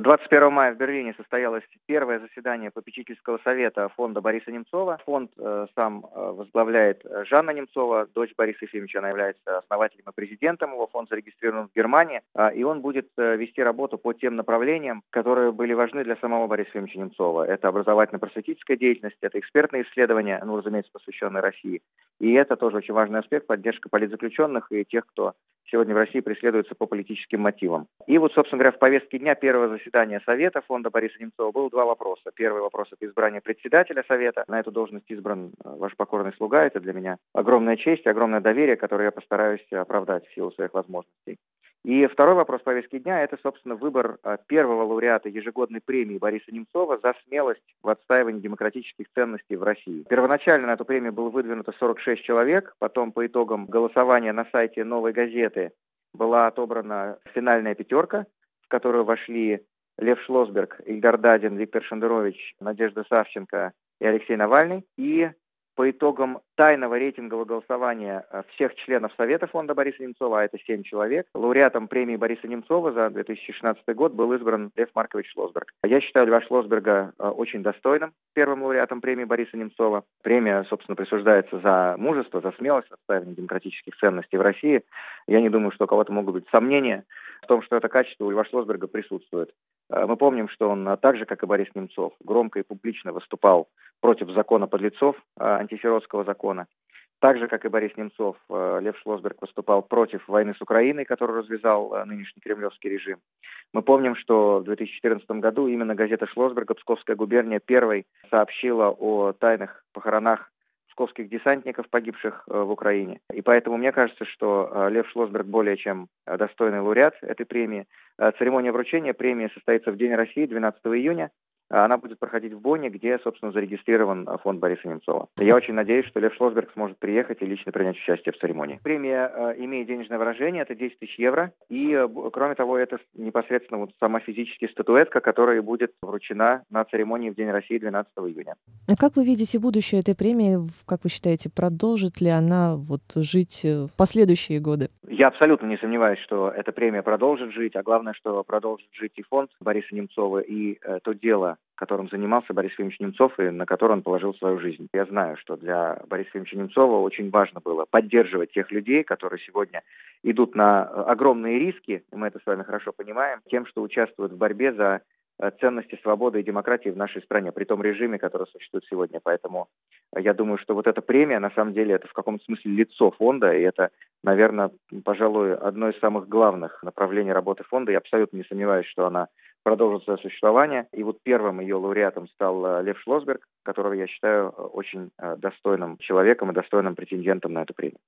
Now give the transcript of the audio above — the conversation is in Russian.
21 мая в Берлине состоялось первое заседание попечительского совета фонда Бориса Немцова. Фонд э, сам э, возглавляет Жанна Немцова, дочь Бориса Ефимовича, она является основателем и президентом его. Фонд зарегистрирован в Германии, э, и он будет э, вести работу по тем направлениям, которые были важны для самого Бориса Ефимовича Немцова. Это образовательно-просветительская деятельность, это экспертные исследования, ну, разумеется, посвященные России. И это тоже очень важный аспект, поддержка политзаключенных и тех, кто сегодня в России преследуется по политическим мотивам. И вот, собственно говоря, в повестке дня первого заседания Совета фонда Бориса Немцова было два вопроса. Первый вопрос – это избрание председателя Совета. На эту должность избран э, ваш покорный слуга. Это для меня огромная честь, огромное доверие, которое я постараюсь оправдать в силу своих возможностей. И второй вопрос повестки дня – это, собственно, выбор э, первого лауреата ежегодной премии Бориса Немцова за смелость в отстаивании демократических ценностей в России. Первоначально на эту премию было выдвинуто 46 человек, потом по итогам голосования на сайте «Новой газеты» была отобрана финальная пятерка, в которую вошли Лев Шлосберг, Ильдар Дадин, Виктор Шендерович, Надежда Савченко и Алексей Навальный. И по итогам тайного рейтингового голосования э, всех членов Совета фонда Бориса Немцова, а это семь человек, лауреатом премии Бориса Немцова за 2016 год был избран Лев Маркович Шлосберг. Я считаю Льва Шлосберга э, очень достойным первым лауреатом премии Бориса Немцова. Премия, собственно, присуждается за мужество, за смелость, отстаивание демократических ценностей в России. Я не думаю, что у кого-то могут быть сомнения в том, что это качество у Льва Шлосберга присутствует. Э, мы помним, что он так же, как и Борис Немцов, громко и публично выступал против закона подлецов, антисиротского закона. Так же, как и Борис Немцов, э, Лев Шлосберг выступал против войны с Украиной, которую развязал э, нынешний кремлевский режим. Мы помним, что в 2014 году именно газета Шлосберга «Псковская губерния» первой сообщила о тайных похоронах псковских десантников, погибших э, в Украине. И поэтому мне кажется, что Лев Шлосберг более чем достойный лауреат этой премии. Церемония вручения премии состоится в День России 12 июня. Она будет проходить в Бонне, где, собственно, зарегистрирован фонд Бориса Немцова. Я очень надеюсь, что Лев Шлосберг сможет приехать и лично принять участие в церемонии. Премия э, имеет денежное выражение, это 10 тысяч евро. И, э, кроме того, это непосредственно вот сама физическая статуэтка, которая будет вручена на церемонии в День России 12 июня. А как вы видите будущее этой премии? Как вы считаете, продолжит ли она вот жить э, в последующие годы? Я абсолютно не сомневаюсь, что эта премия продолжит жить, а главное, что продолжит жить и фонд Бориса Немцова, и то дело, которым занимался Борис Ефимович Немцов и на которое он положил свою жизнь. Я знаю, что для Бориса Ефимовича Немцова очень важно было поддерживать тех людей, которые сегодня идут на огромные риски, мы это с вами хорошо понимаем, тем, что участвуют в борьбе за э, ценности свободы и демократии в нашей стране, при том режиме, который существует сегодня. Поэтому я думаю, что вот эта премия, на самом деле, это в каком-то смысле лицо фонда, и это, наверное, пожалуй, одно из самых главных направлений работы фонда. Я абсолютно не сомневаюсь, что она продолжит свое существование. И вот первым ее лауреатом стал э, Лев Шлосберг, которого я считаю э, очень э, достойным человеком и достойным претендентом на эту премию.